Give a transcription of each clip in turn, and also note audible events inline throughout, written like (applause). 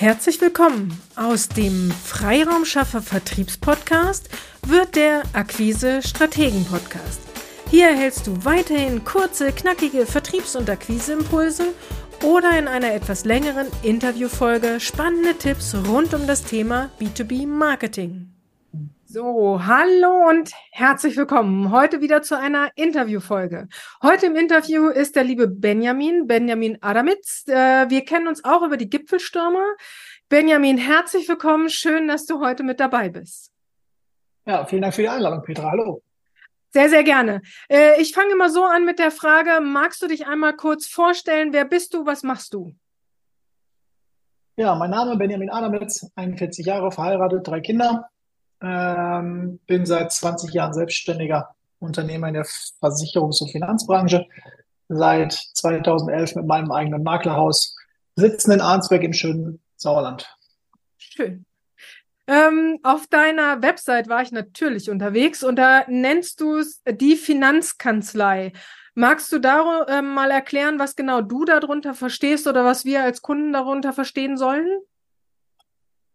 Herzlich willkommen. Aus dem Freiraumschaffer Vertriebspodcast wird der Akquise Strategen Podcast. Hier erhältst du weiterhin kurze, knackige Vertriebs- und Akquiseimpulse oder in einer etwas längeren Interviewfolge spannende Tipps rund um das Thema B2B Marketing. So, hallo und herzlich willkommen. Heute wieder zu einer Interviewfolge. Heute im Interview ist der liebe Benjamin, Benjamin Adamitz. Äh, wir kennen uns auch über die Gipfelstürmer. Benjamin, herzlich willkommen. Schön, dass du heute mit dabei bist. Ja, vielen Dank für die Einladung, Petra. Hallo. Sehr, sehr gerne. Äh, ich fange immer so an mit der Frage, magst du dich einmal kurz vorstellen? Wer bist du? Was machst du? Ja, mein Name ist Benjamin Adamitz, 41 Jahre, verheiratet, drei Kinder. Ähm, bin seit 20 Jahren selbstständiger Unternehmer in der Versicherungs- und Finanzbranche. Seit 2011 mit meinem eigenen Maklerhaus, sitzen in Arnsberg im schönen Sauerland. Schön. Ähm, auf deiner Website war ich natürlich unterwegs und da nennst du es die Finanzkanzlei. Magst du da äh, mal erklären, was genau du darunter verstehst oder was wir als Kunden darunter verstehen sollen?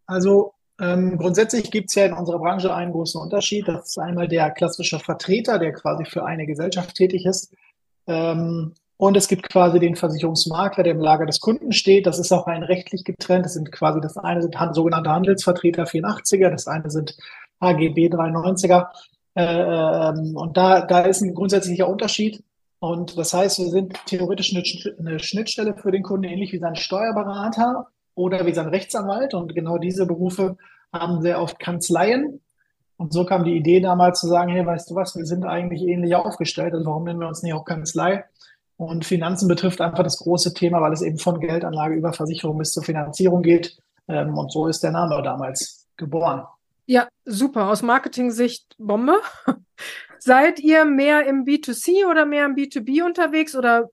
Also ähm, grundsätzlich gibt es ja in unserer Branche einen großen Unterschied. Das ist einmal der klassische Vertreter, der quasi für eine Gesellschaft tätig ist. Ähm, und es gibt quasi den Versicherungsmakler, der im Lager des Kunden steht. Das ist auch ein rechtlich getrennt. Das sind quasi, das eine sind sogenannte Handelsvertreter 84er, das eine sind HGB 93er. Äh, ähm, und da, da ist ein grundsätzlicher Unterschied. Und das heißt, wir sind theoretisch eine Schnittstelle für den Kunden, ähnlich wie sein Steuerberater oder wie sein Rechtsanwalt. Und genau diese Berufe haben sehr oft Kanzleien. Und so kam die Idee damals zu sagen, hey, weißt du was, wir sind eigentlich ähnlich aufgestellt, also warum nennen wir uns nicht auch Kanzlei? Und Finanzen betrifft einfach das große Thema, weil es eben von Geldanlage über Versicherung bis zur Finanzierung geht. Ähm, und so ist der Name damals geboren. Ja, super. Aus Marketing-Sicht Bombe. (laughs) Seid ihr mehr im B2C oder mehr im B2B unterwegs oder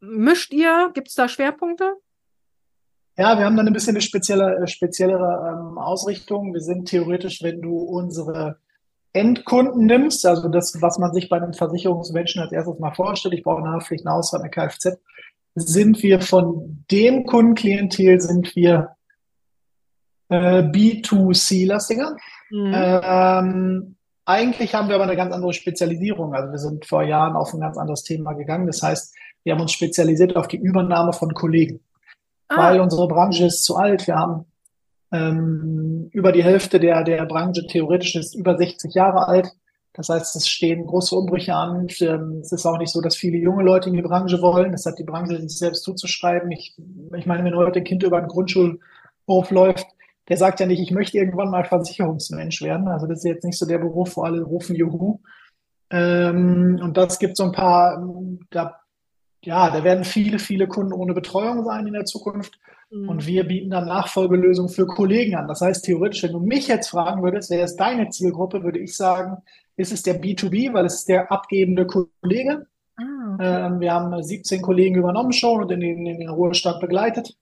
mischt ihr? Gibt es da Schwerpunkte? Ja, wir haben dann ein bisschen eine spezielle, äh, speziellere ähm, Ausrichtung. Wir sind theoretisch, wenn du unsere Endkunden nimmst, also das, was man sich bei einem Versicherungsmenschen als erstes mal vorstellt, ich brauche eine Haftpflicht, eine Ausfahrt, eine Kfz, sind wir von dem Kundenklientel, sind wir äh, B2C-lastiger. Mhm. Ähm, eigentlich haben wir aber eine ganz andere Spezialisierung. Also wir sind vor Jahren auf ein ganz anderes Thema gegangen. Das heißt, wir haben uns spezialisiert auf die Übernahme von Kollegen ah. weil unsere Branche ist zu alt. Wir haben ähm, über die Hälfte der, der Branche theoretisch ist über 60 Jahre alt. Das heißt, es stehen große Umbrüche an. Ähm, es ist auch nicht so, dass viele junge Leute in die Branche wollen. Das hat die Branche sich selbst zuzuschreiben. Ich, ich meine, wenn heute ein Kind über einen Grundschulhof läuft, der sagt ja nicht, ich möchte irgendwann mal Versicherungsmensch werden. Also das ist jetzt nicht so der Beruf, wo alle rufen Juhu. Ähm, und das gibt so ein paar, da ja, da werden viele, viele Kunden ohne Betreuung sein in der Zukunft. Mhm. Und wir bieten dann Nachfolgelösungen für Kollegen an. Das heißt, theoretisch, wenn du mich jetzt fragen würdest, wer ist deine Zielgruppe, würde ich sagen, ist es der B2B, weil es ist der abgebende Kollege. Ah, okay. ähm, wir haben 17 Kollegen übernommen schon und in den, in den Ruhestand begleitet.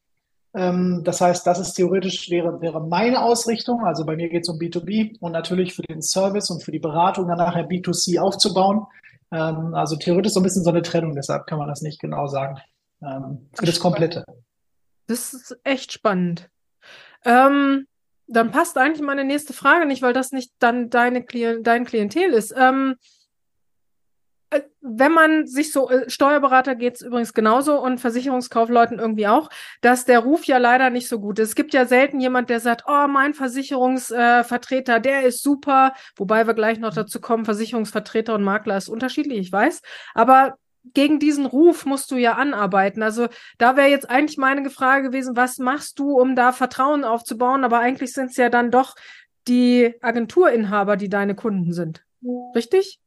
Ähm, das heißt, das ist theoretisch wäre, wäre meine Ausrichtung. Also bei mir geht es um B2B und natürlich für den Service und für die Beratung dann nachher B2C aufzubauen. Ähm, also theoretisch so ein bisschen so eine Trennung, deshalb kann man das nicht genau sagen. Ähm, für das Komplette. Das ist echt spannend. Ähm, dann passt eigentlich meine nächste Frage nicht, weil das nicht dann deine Klient dein Klientel ist. Ähm, äh, wenn man sich so, äh, Steuerberater geht es übrigens genauso und Versicherungskaufleuten irgendwie auch, dass der Ruf ja leider nicht so gut ist. Es gibt ja selten jemand, der sagt, oh, mein Versicherungsvertreter, äh, der ist super, wobei wir gleich noch dazu kommen, Versicherungsvertreter und Makler ist unterschiedlich, ich weiß. Aber gegen diesen Ruf musst du ja anarbeiten. Also da wäre jetzt eigentlich meine Frage gewesen, was machst du, um da Vertrauen aufzubauen? Aber eigentlich sind es ja dann doch die Agenturinhaber, die deine Kunden sind. Richtig?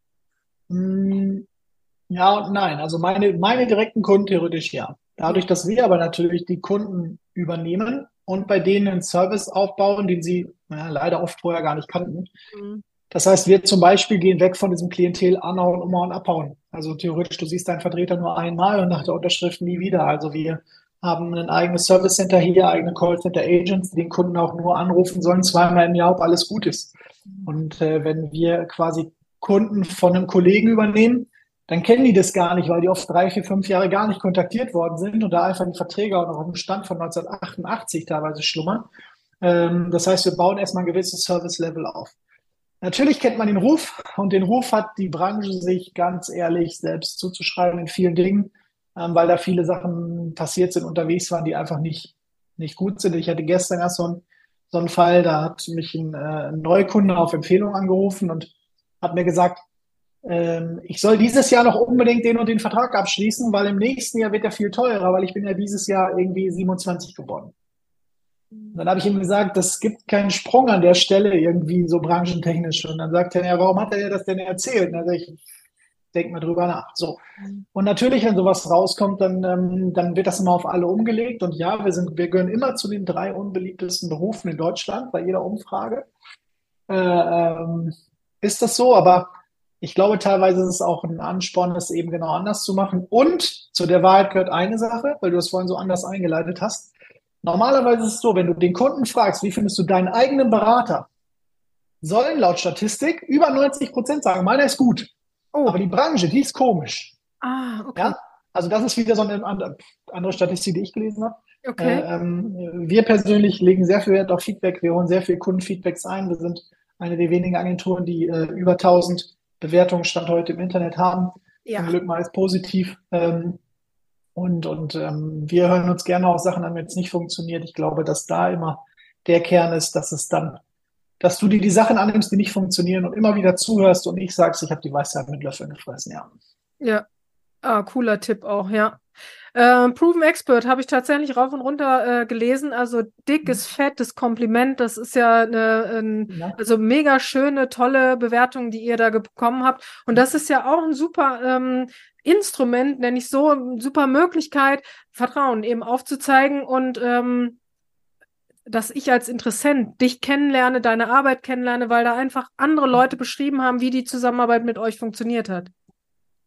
Ja und nein. Also meine, meine direkten Kunden theoretisch ja. Dadurch, dass wir aber natürlich die Kunden übernehmen und bei denen einen Service aufbauen, den sie ja, leider oft vorher gar nicht kannten. Mhm. Das heißt, wir zum Beispiel gehen weg von diesem Klientel anhauen, umhauen, abhauen. Also theoretisch, du siehst deinen Vertreter nur einmal und nach der Unterschrift nie wieder. Also wir haben ein eigenes Service Center hier, eigene Call Center Agents, die den Kunden auch nur anrufen sollen, zweimal im Jahr, ob alles gut ist. Mhm. Und äh, wenn wir quasi Kunden von einem Kollegen übernehmen, dann kennen die das gar nicht, weil die oft drei, vier, fünf Jahre gar nicht kontaktiert worden sind und da einfach die Verträge auch noch auf dem Stand von 1988 teilweise schlummern. Ähm, das heißt, wir bauen erstmal ein gewisses Service-Level auf. Natürlich kennt man den Ruf und den Ruf hat die Branche sich ganz ehrlich selbst zuzuschreiben in vielen Dingen, ähm, weil da viele Sachen passiert sind, unterwegs waren, die einfach nicht, nicht gut sind. Ich hatte gestern erst so einen, so einen Fall, da hat mich ein, äh, ein Neukunde auf Empfehlung angerufen und hat mir gesagt, ähm, ich soll dieses Jahr noch unbedingt den und den Vertrag abschließen, weil im nächsten Jahr wird er viel teurer, weil ich bin ja dieses Jahr irgendwie 27 geworden. Dann habe ich ihm gesagt, das gibt keinen Sprung an der Stelle irgendwie so branchentechnisch. Und dann sagt er, ja, warum hat er das denn erzählt? Also ich denke mal drüber nach. So. Und natürlich, wenn sowas rauskommt, dann, ähm, dann wird das immer auf alle umgelegt. Und ja, wir sind, wir gehören immer zu den drei unbeliebtesten Berufen in Deutschland bei jeder Umfrage. Äh, ähm, ist das so? Aber ich glaube, teilweise ist es auch ein Ansporn, das eben genau anders zu machen. Und zu der Wahrheit gehört eine Sache, weil du es vorhin so anders eingeleitet hast. Normalerweise ist es so, wenn du den Kunden fragst, wie findest du deinen eigenen Berater, sollen laut Statistik über 90 Prozent sagen, meiner ist gut. Oh. Aber die Branche, die ist komisch. Ah, okay. Ja? Also das ist wieder so eine andere Statistik, die ich gelesen habe. Okay. Äh, ähm, wir persönlich legen sehr viel Wert auf Feedback. Wir holen sehr viel Kundenfeedbacks ein. Wir sind eine der wenigen Agenturen, die äh, über 1000 Bewertungsstand heute im Internet haben. Ja. Zum Glück meist positiv. Ähm, und und ähm, wir hören uns gerne auch Sachen an, wenn es nicht funktioniert. Ich glaube, dass da immer der Kern ist, dass es dann, dass du dir die Sachen annimmst, die nicht funktionieren und immer wieder zuhörst und nicht sagst, ich habe die Weisheit mit Löffeln gefressen, ja. Ja, ah, cooler Tipp auch, ja. Äh, Proven Expert habe ich tatsächlich rauf und runter äh, gelesen. Also dickes, mhm. fettes Kompliment. Das ist ja eine ein, ja. also mega schöne, tolle Bewertung, die ihr da bekommen habt. Und das ist ja auch ein super ähm, Instrument, nenne ich so, eine super Möglichkeit, Vertrauen eben aufzuzeigen und ähm, dass ich als Interessent dich kennenlerne, deine Arbeit kennenlerne, weil da einfach andere Leute beschrieben haben, wie die Zusammenarbeit mit euch funktioniert hat.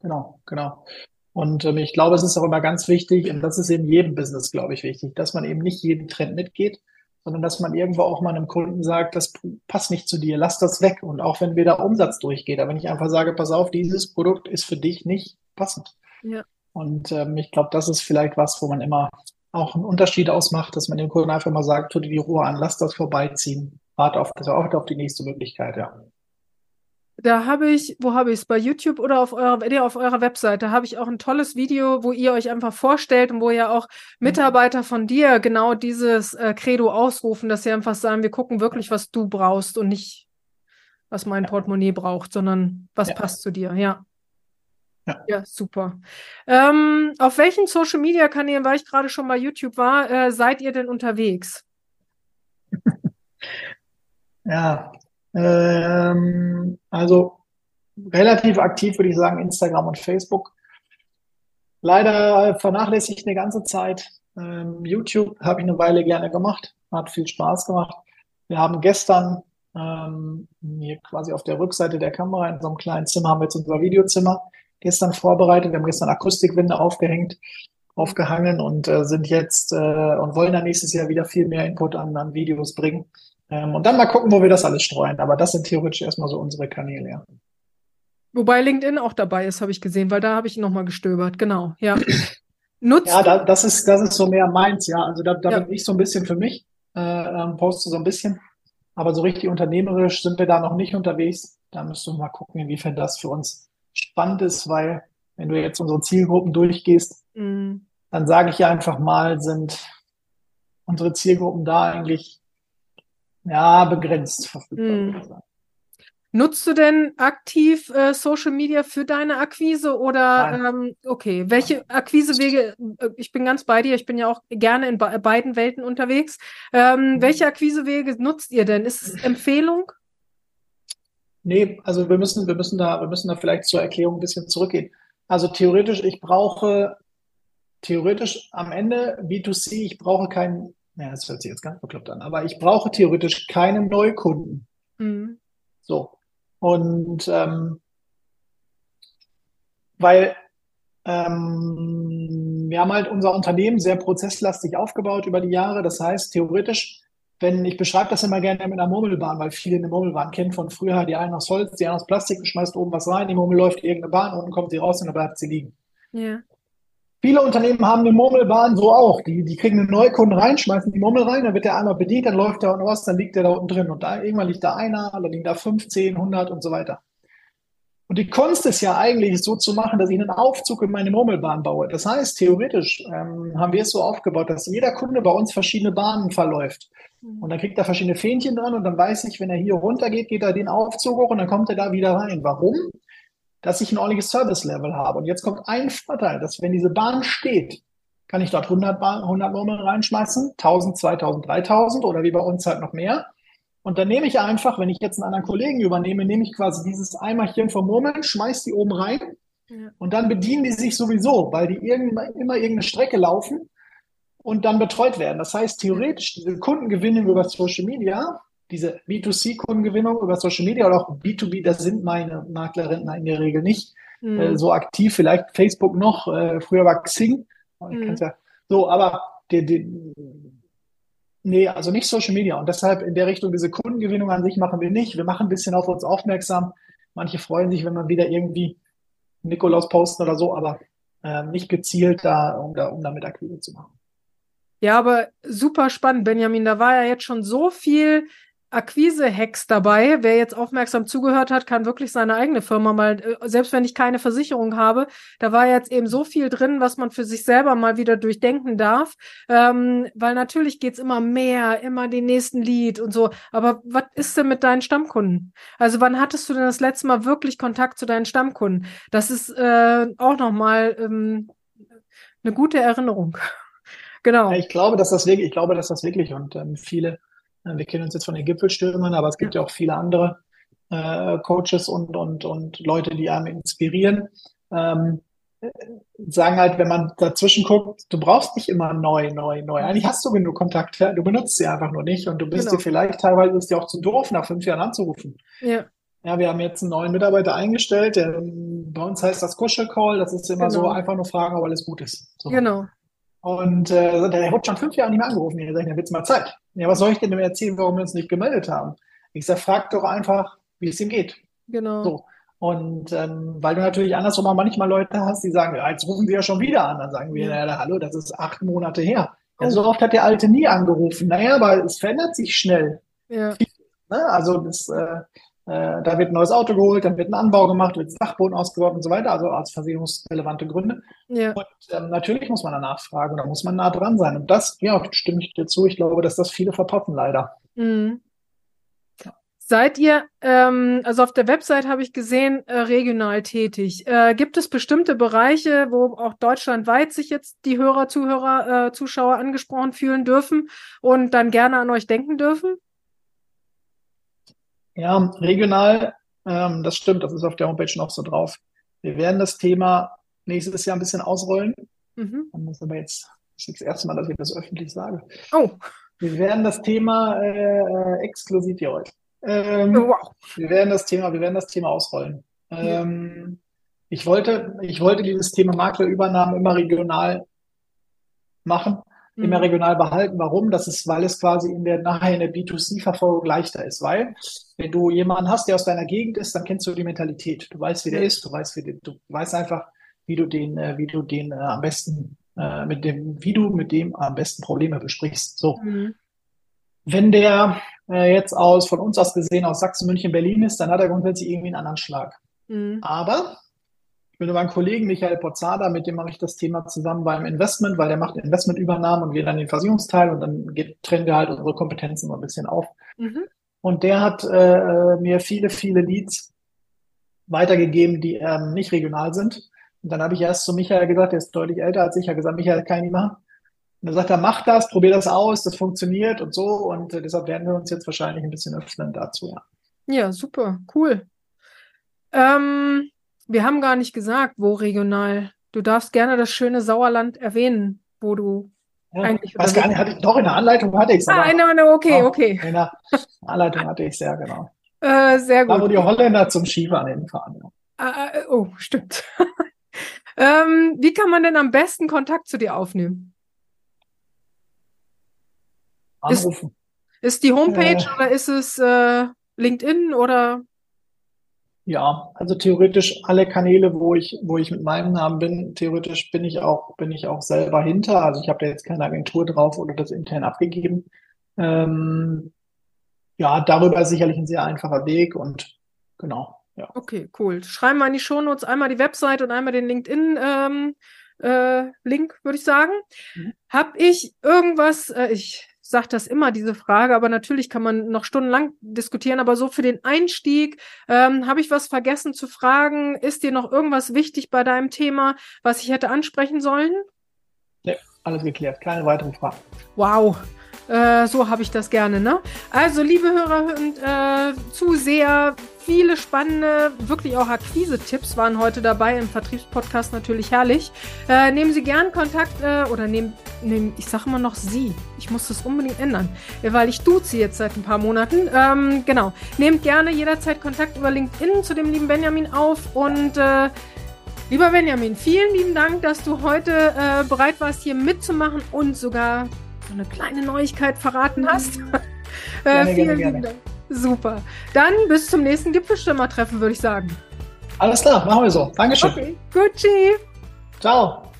Genau, genau. Und ähm, ich glaube, es ist auch immer ganz wichtig, und das ist in jedem Business, glaube ich, wichtig, dass man eben nicht jeden Trend mitgeht, sondern dass man irgendwo auch mal einem Kunden sagt, das passt nicht zu dir, lass das weg. Und auch wenn wieder Umsatz durchgeht, aber wenn ich einfach sage, pass auf, dieses Produkt ist für dich nicht passend. Ja. Und ähm, ich glaube, das ist vielleicht was, wo man immer auch einen Unterschied ausmacht, dass man dem Kunden einfach mal sagt, tu dir die Ruhe an, lass das vorbeiziehen, warte auf, also auf die nächste Möglichkeit, ja. Da habe ich, wo habe ich es? Bei YouTube oder auf eurer, nee, auf eurer Webseite habe ich auch ein tolles Video, wo ihr euch einfach vorstellt und wo ja auch mhm. Mitarbeiter von dir genau dieses äh, Credo ausrufen, dass sie einfach sagen, wir gucken wirklich, was du brauchst und nicht, was mein Portemonnaie braucht, sondern was ja. passt zu dir, ja. Ja, ja super. Ähm, auf welchen Social Media Kanälen, weil ich gerade schon bei YouTube war, äh, seid ihr denn unterwegs? (laughs) ja, ähm, also relativ aktiv würde ich sagen Instagram und Facebook. Leider vernachlässigt eine ganze Zeit. Ähm, YouTube habe ich eine Weile gerne gemacht, hat viel Spaß gemacht. Wir haben gestern ähm, hier quasi auf der Rückseite der Kamera in so einem kleinen Zimmer haben wir jetzt unser Videozimmer gestern vorbereitet. Wir haben gestern Akustikwände aufgehängt, aufgehangen und äh, sind jetzt äh, und wollen dann nächstes Jahr wieder viel mehr Input an, an Videos bringen. Ähm, und dann mal gucken, wo wir das alles streuen. Aber das sind theoretisch erstmal so unsere Kanäle, ja. Wobei LinkedIn auch dabei ist, habe ich gesehen, weil da habe ich nochmal gestöbert. Genau, ja. (clears throat) Nutzt ja, da, das ist das ist so mehr meins, ja. Also da, da ja. bin ich so ein bisschen für mich, äh, ähm, poste so ein bisschen. Aber so richtig unternehmerisch sind wir da noch nicht unterwegs. Da müssen wir mal gucken, inwiefern das für uns spannend ist, weil wenn du jetzt unsere Zielgruppen durchgehst, mhm. dann sage ich ja einfach mal, sind unsere Zielgruppen da eigentlich ja begrenzt verfügbar. Mhm. Nutzt du denn aktiv äh, Social Media für deine Akquise oder ähm, okay, welche Akquisewege, äh, ich bin ganz bei dir, ich bin ja auch gerne in be beiden Welten unterwegs. Ähm, mhm. Welche Akquisewege nutzt ihr denn? Ist es Empfehlung? Nee, also wir müssen, wir müssen da, wir müssen da vielleicht zur Erklärung ein bisschen zurückgehen. Also theoretisch, ich brauche theoretisch am Ende B2C, ich brauche keinen, ja, das hört sich jetzt ganz bekloppt an, aber ich brauche theoretisch keinen Neukunden. Mhm. So. Und ähm, weil ähm, wir haben halt unser Unternehmen sehr prozesslastig aufgebaut über die Jahre. Das heißt, theoretisch wenn, ich beschreibe das immer gerne mit einer Murmelbahn, weil viele eine Murmelbahn kennen von früher, die einen aus Holz, die einen aus Plastik, schmeißt oben was rein, die Murmel läuft irgendeine Bahn, unten kommt sie raus und dann bleibt sie liegen. Ja. Viele Unternehmen haben eine Murmelbahn so auch. Die, die kriegen einen Neukunden rein, schmeißen die Murmel rein, dann wird der einmal bedient, dann läuft der unten raus, dann liegt der da unten drin. Und da, irgendwann liegt da einer, dann liegen da 15, 100 und so weiter. Und die Kunst ist ja eigentlich so zu machen, dass ich einen Aufzug in meine Murmelbahn baue. Das heißt, theoretisch ähm, haben wir es so aufgebaut, dass jeder Kunde bei uns verschiedene Bahnen verläuft. Und dann kriegt er verschiedene Fähnchen dran und dann weiß ich, wenn er hier runter geht, geht er den Aufzug hoch und dann kommt er da wieder rein. Warum? Dass ich ein ordentliches Service-Level habe. Und jetzt kommt ein Vorteil, dass wenn diese Bahn steht, kann ich dort 100, Bahn, 100 Murmeln reinschmeißen, 1000, 2000, 3000 oder wie bei uns halt noch mehr. Und dann nehme ich einfach, wenn ich jetzt einen anderen Kollegen übernehme, nehme ich quasi dieses Eimerchen von Murmeln, schmeiß die oben rein ja. und dann bedienen die sich sowieso, weil die irgendwann, immer irgendeine Strecke laufen und dann betreut werden. Das heißt, theoretisch diese Kundengewinnung über Social Media diese B2C-Kundengewinnung über Social Media oder auch B2B, das sind meine Maklerinnen in der Regel nicht mhm. äh, so aktiv. Vielleicht Facebook noch, äh, früher war Xing. Mhm. Ja, so, aber die, die, nee, also nicht Social Media. Und deshalb in der Richtung diese Kundengewinnung an sich machen wir nicht. Wir machen ein bisschen auf uns aufmerksam. Manche freuen sich, wenn man wieder irgendwie Nikolaus posten oder so, aber äh, nicht gezielt da, um, da, um damit Akquise zu machen. Ja, aber super spannend, Benjamin. Da war ja jetzt schon so viel Akquise-Hacks dabei. Wer jetzt aufmerksam zugehört hat, kann wirklich seine eigene Firma mal, äh, selbst wenn ich keine Versicherung habe, da war jetzt eben so viel drin, was man für sich selber mal wieder durchdenken darf. Ähm, weil natürlich geht's immer mehr, immer den nächsten Lied und so. Aber was ist denn mit deinen Stammkunden? Also wann hattest du denn das letzte Mal wirklich Kontakt zu deinen Stammkunden? Das ist äh, auch nochmal ähm, eine gute Erinnerung. (laughs) genau. Ich glaube, dass das wirklich, ich glaube, dass das wirklich und ähm, viele wir kennen uns jetzt von den Gipfelstürmern, aber es gibt ja, auch viele andere äh, Coaches und, und, und Leute, die einem inspirieren. Ähm, sagen halt, wenn man dazwischen guckt, du brauchst nicht immer neu, neu, neu. Eigentlich hast du genug Kontakte, du benutzt sie einfach nur nicht und du bist genau. dir vielleicht teilweise ist dir auch zu doof, nach fünf Jahren anzurufen. Ja. Ja, wir haben jetzt einen neuen Mitarbeiter eingestellt, der, bei uns heißt das Kuschelcall, das ist immer genau. so einfach nur fragen, ob alles gut ist. So. Genau. Und äh, der hat schon fünf Jahre nicht mehr angerufen. Ich sage, dann wird's mal Zeit. Ja, was soll ich denn dem erzählen, warum wir uns nicht gemeldet haben? Ich sage, frag doch einfach, wie es ihm geht. Genau. So. Und ähm, weil du natürlich andersrum auch manchmal Leute hast, die sagen, ja, jetzt rufen sie ja schon wieder an. Dann sagen wir, ja, hallo, das ist acht Monate her. Ja, so oft hat der Alte nie angerufen. Naja, aber es verändert sich schnell. Ja. Ne? Also das, äh, äh, da wird ein neues Auto geholt, dann wird ein Anbau gemacht, wird Dachboden ausgebaut und so weiter, also als versicherungsrelevante Gründe. Ja. Und ähm, natürlich muss man danach fragen, da muss man nah dran sein. Und das, ja, stimme ich dir zu, ich glaube, dass das viele verpassen leider. Mhm. Seid ihr, ähm, also auf der Website habe ich gesehen, äh, regional tätig. Äh, gibt es bestimmte Bereiche, wo auch deutschlandweit sich jetzt die Hörer, Zuhörer, äh, Zuschauer angesprochen fühlen dürfen und dann gerne an euch denken dürfen? Ja, regional, ähm, das stimmt, das ist auf der Homepage noch so drauf. Wir werden das Thema nächstes Jahr ein bisschen ausrollen. Mhm. Das ist aber jetzt das, ist das erste Mal, dass ich das öffentlich sage. Oh. Wir werden das Thema äh, exklusiv hier heute. Ähm, oh, wow. Wir werden das Thema, wir werden das Thema ausrollen. Ähm. Ich wollte, ich wollte dieses Thema Maklerübernahme immer regional machen mhm. immer regional behalten. Warum? Das ist, weil es quasi in der nachher in der B2C-Verfolgung leichter ist. Weil, wenn du jemanden hast, der aus deiner Gegend ist, dann kennst du die Mentalität. Du weißt, wie der ist, du weißt, wie der, du weißt einfach, wie du den, äh, wie du den äh, am besten, äh, mit dem, wie du mit dem am besten Probleme besprichst. So. Mhm. Wenn der äh, jetzt aus, von uns aus gesehen, aus Sachsen, München, Berlin ist, dann hat er grundsätzlich irgendwie einen anderen Schlag. Mhm. Aber bin über einen Kollegen, Michael Pozzada, mit dem mache ich das Thema zusammen beim Investment, weil der macht Investmentübernahmen und wir dann den Versicherungsteil und dann geht, trennen wir halt unsere Kompetenzen so ein bisschen auf. Mhm. Und der hat äh, mir viele, viele Leads weitergegeben, die ähm, nicht regional sind. Und dann habe ich erst zu Michael gesagt, der ist deutlich älter als ich, habe gesagt, Michael, kann ich nicht machen. Und er sagt er, mach das, probier das aus, das funktioniert und so. Und äh, deshalb werden wir uns jetzt wahrscheinlich ein bisschen öffnen dazu, ja. Ja, super, cool. Ähm, wir haben gar nicht gesagt, wo regional. Du darfst gerne das schöne Sauerland erwähnen, wo du ja, eigentlich. Weiß gar nicht, hatte ich, doch in der Anleitung hatte ich es. Ah, no, no, okay, okay. In der Anleitung hatte ich es, ja, genau. Äh, sehr gut. Da, wo die Holländer zum Skifahren hinfahren. Ja. Ah, äh, oh, stimmt. (laughs) ähm, wie kann man denn am besten Kontakt zu dir aufnehmen? Anrufen. Ist die Homepage äh, oder ist es äh, LinkedIn oder? Ja, also theoretisch alle Kanäle, wo ich, wo ich mit meinem Namen bin, theoretisch bin ich auch, bin ich auch selber hinter. Also ich habe da jetzt keine Agentur drauf oder das intern abgegeben. Ähm, ja, darüber ist sicherlich ein sehr einfacher Weg und genau. Ja. Okay, cool. Schreiben wir in die Shownotes einmal die Website und einmal den LinkedIn ähm, äh, Link, würde ich sagen. Mhm. Hab ich irgendwas, äh, ich sage das immer, diese Frage, aber natürlich kann man noch stundenlang diskutieren, aber so für den Einstieg, ähm, habe ich was vergessen zu fragen? Ist dir noch irgendwas wichtig bei deinem Thema, was ich hätte ansprechen sollen? Ja, alles geklärt. Keine weiteren Fragen. Wow. Äh, so habe ich das gerne, ne? Also, liebe Hörer und äh, Zuseher, viele spannende, wirklich auch Akquise-Tipps waren heute dabei im Vertriebspodcast natürlich herrlich. Äh, nehmen Sie gern Kontakt äh, oder nehmen, nehmen, ich sage immer noch Sie. Ich muss das unbedingt ändern, weil ich duze jetzt seit ein paar Monaten. Ähm, genau. Nehmt gerne jederzeit Kontakt über LinkedIn zu dem lieben Benjamin auf und äh, Lieber Benjamin, vielen lieben Dank, dass du heute äh, bereit warst, hier mitzumachen und sogar so eine kleine Neuigkeit verraten hast. (laughs) äh, gerne, vielen gerne, gerne. Dank. Super. Dann bis zum nächsten Gipfelstürmer-Treffen, würde ich sagen. Alles klar, machen wir so. Dankeschön. Okay, gut. Ciao.